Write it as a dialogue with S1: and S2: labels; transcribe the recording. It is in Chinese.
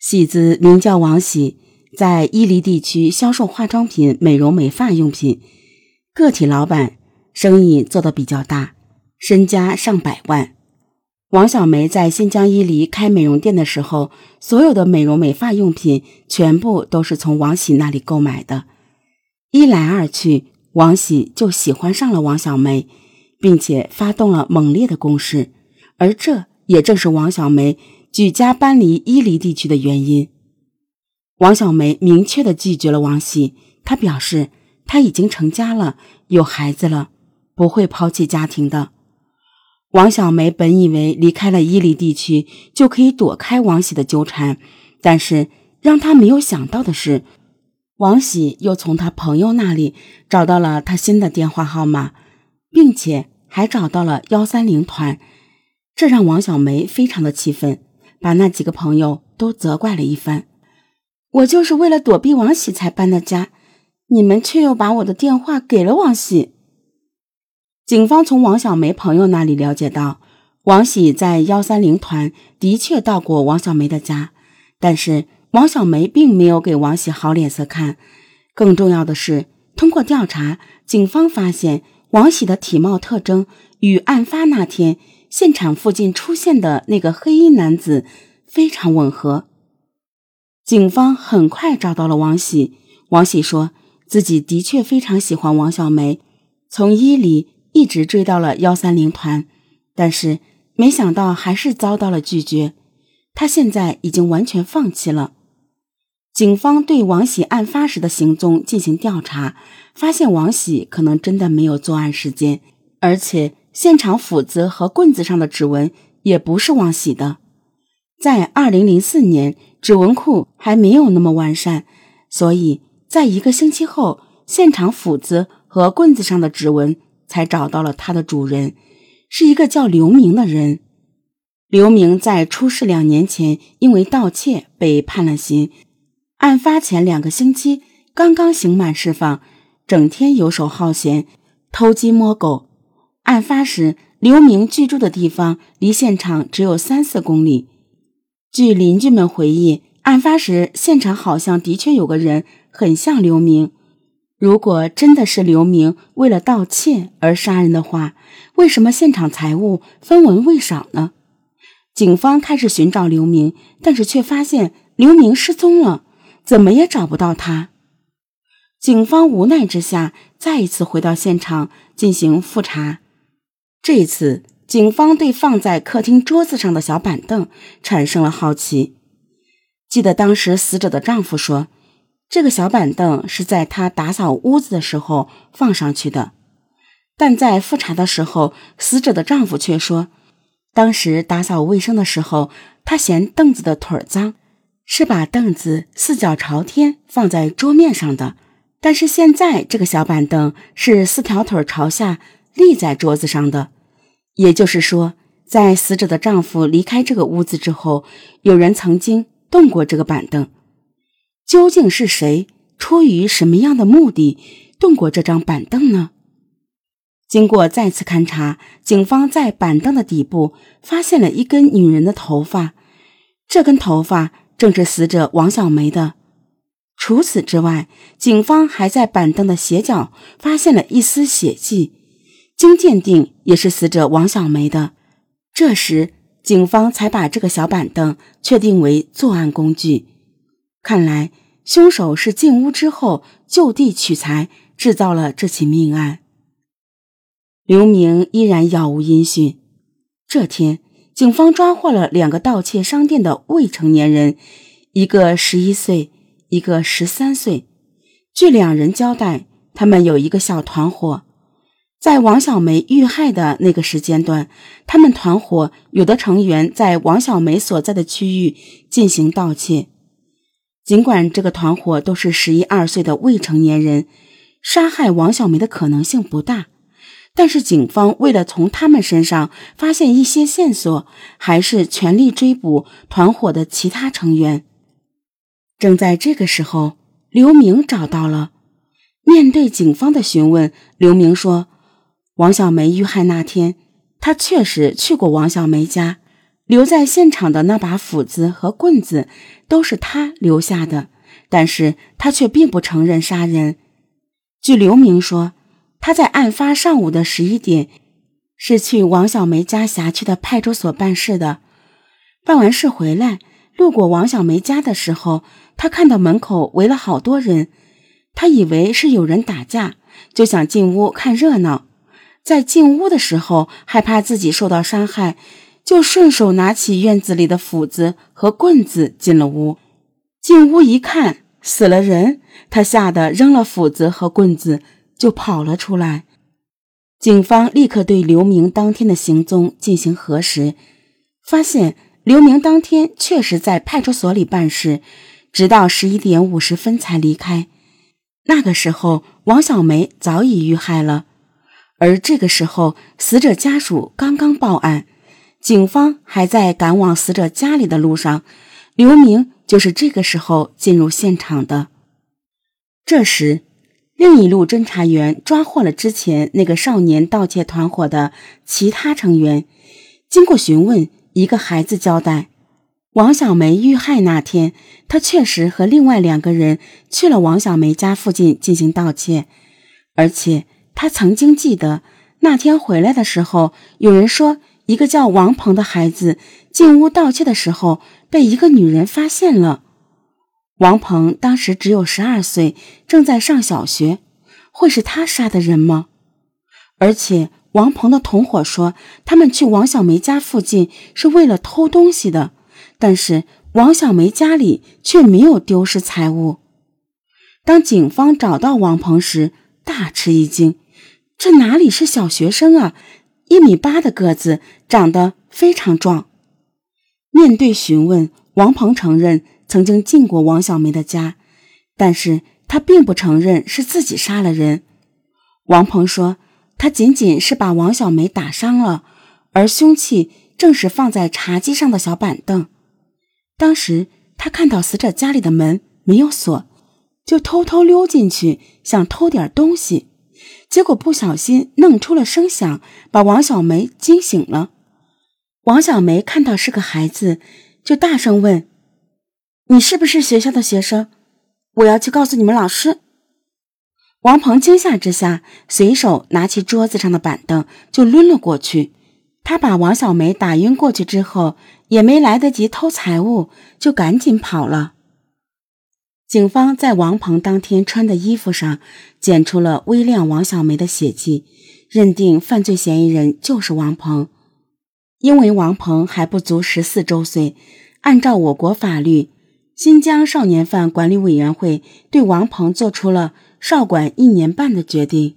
S1: 喜子名叫王喜，在伊犁地区销售化妆品、美容美发用品，个体老板，生意做得比较大，身家上百万。王小梅在新疆伊犁开美容店的时候，所有的美容美发用品全部都是从王喜那里购买的。一来二去，王喜就喜欢上了王小梅，并且发动了猛烈的攻势，而这也正是王小梅。举家搬离伊犁地区的原因，王小梅明确的拒绝了王喜。她表示，她已经成家了，有孩子了，不会抛弃家庭的。王小梅本以为离开了伊犁地区就可以躲开王喜的纠缠，但是让她没有想到的是，王喜又从他朋友那里找到了他新的电话号码，并且还找到了幺三零团，这让王小梅非常的气愤。把那几个朋友都责怪了一番。我就是为了躲避王喜才搬的家，你们却又把我的电话给了王喜。警方从王小梅朋友那里了解到，王喜在幺三零团的确到过王小梅的家，但是王小梅并没有给王喜好脸色看。更重要的是，通过调查，警方发现王喜的体貌特征与案发那天。现场附近出现的那个黑衣男子非常吻合。警方很快找到了王喜。王喜说自己的确非常喜欢王小梅，从伊犁一直追到了幺三零团，但是没想到还是遭到了拒绝。他现在已经完全放弃了。警方对王喜案发时的行踪进行调查，发现王喜可能真的没有作案时间，而且。现场斧子和棍子上的指纹也不是王喜的。在二零零四年，指纹库还没有那么完善，所以在一个星期后，现场斧子和棍子上的指纹才找到了它的主人，是一个叫刘明的人。刘明在出事两年前因为盗窃被判了刑，案发前两个星期刚刚刑满释放，整天游手好闲，偷鸡摸狗。案发时，刘明居住的地方离现场只有三四公里。据邻居们回忆，案发时现场好像的确有个人很像刘明。如果真的是刘明为了盗窃而杀人的话，为什么现场财物分文未少呢？警方开始寻找刘明，但是却发现刘明失踪了，怎么也找不到他。警方无奈之下，再一次回到现场进行复查。这一次，警方对放在客厅桌子上的小板凳产生了好奇。记得当时死者的丈夫说，这个小板凳是在他打扫屋子的时候放上去的。但在复查的时候，死者的丈夫却说，当时打扫卫生的时候，他嫌凳子的腿脏，是把凳子四脚朝天放在桌面上的。但是现在这个小板凳是四条腿朝下。立在桌子上的，也就是说，在死者的丈夫离开这个屋子之后，有人曾经动过这个板凳。究竟是谁出于什么样的目的动过这张板凳呢？经过再次勘查，警方在板凳的底部发现了一根女人的头发，这根头发正是死者王小梅的。除此之外，警方还在板凳的斜角发现了一丝血迹。经鉴定，也是死者王小梅的。这时，警方才把这个小板凳确定为作案工具。看来，凶手是进屋之后就地取材，制造了这起命案。刘明依然杳无音讯。这天，警方抓获了两个盗窃商店的未成年人，一个十一岁，一个十三岁。据两人交代，他们有一个小团伙。在王小梅遇害的那个时间段，他们团伙有的成员在王小梅所在的区域进行盗窃。尽管这个团伙都是十一二岁的未成年人，杀害王小梅的可能性不大，但是警方为了从他们身上发现一些线索，还是全力追捕团伙的其他成员。正在这个时候，刘明找到了。面对警方的询问，刘明说。王小梅遇害那天，他确实去过王小梅家。留在现场的那把斧子和棍子都是他留下的，但是他却并不承认杀人。据刘明说，他在案发上午的十一点是去王小梅家辖区的派出所办事的。办完事回来，路过王小梅家的时候，他看到门口围了好多人，他以为是有人打架，就想进屋看热闹。在进屋的时候，害怕自己受到伤害，就顺手拿起院子里的斧子和棍子进了屋。进屋一看，死了人，他吓得扔了斧子和棍子就跑了出来。警方立刻对刘明当天的行踪进行核实，发现刘明当天确实在派出所里办事，直到十一点五十分才离开。那个时候，王小梅早已遇害了。而这个时候，死者家属刚刚报案，警方还在赶往死者家里的路上。刘明就是这个时候进入现场的。这时，另一路侦查员抓获了之前那个少年盗窃团伙的其他成员。经过询问，一个孩子交代，王小梅遇害那天，他确实和另外两个人去了王小梅家附近进行盗窃，而且。他曾经记得那天回来的时候，有人说一个叫王鹏的孩子进屋盗窃的时候被一个女人发现了。王鹏当时只有十二岁，正在上小学，会是他杀的人吗？而且王鹏的同伙说，他们去王小梅家附近是为了偷东西的，但是王小梅家里却没有丢失财物。当警方找到王鹏时，大吃一惊。这哪里是小学生啊！一米八的个子，长得非常壮。面对询问，王鹏承认曾经进过王小梅的家，但是他并不承认是自己杀了人。王鹏说，他仅仅是把王小梅打伤了，而凶器正是放在茶几上的小板凳。当时他看到死者家里的门没有锁，就偷偷溜进去，想偷点东西。结果不小心弄出了声响，把王小梅惊醒了。王小梅看到是个孩子，就大声问：“你是不是学校的学生？我要去告诉你们老师。”王鹏惊吓之下，随手拿起桌子上的板凳就抡了过去。他把王小梅打晕过去之后，也没来得及偷财物，就赶紧跑了。警方在王鹏当天穿的衣服上检出了微量王小梅的血迹，认定犯罪嫌疑人就是王鹏。因为王鹏还不足十四周岁，按照我国法律，新疆少年犯管理委员会对王鹏做出了少管一年半的决定。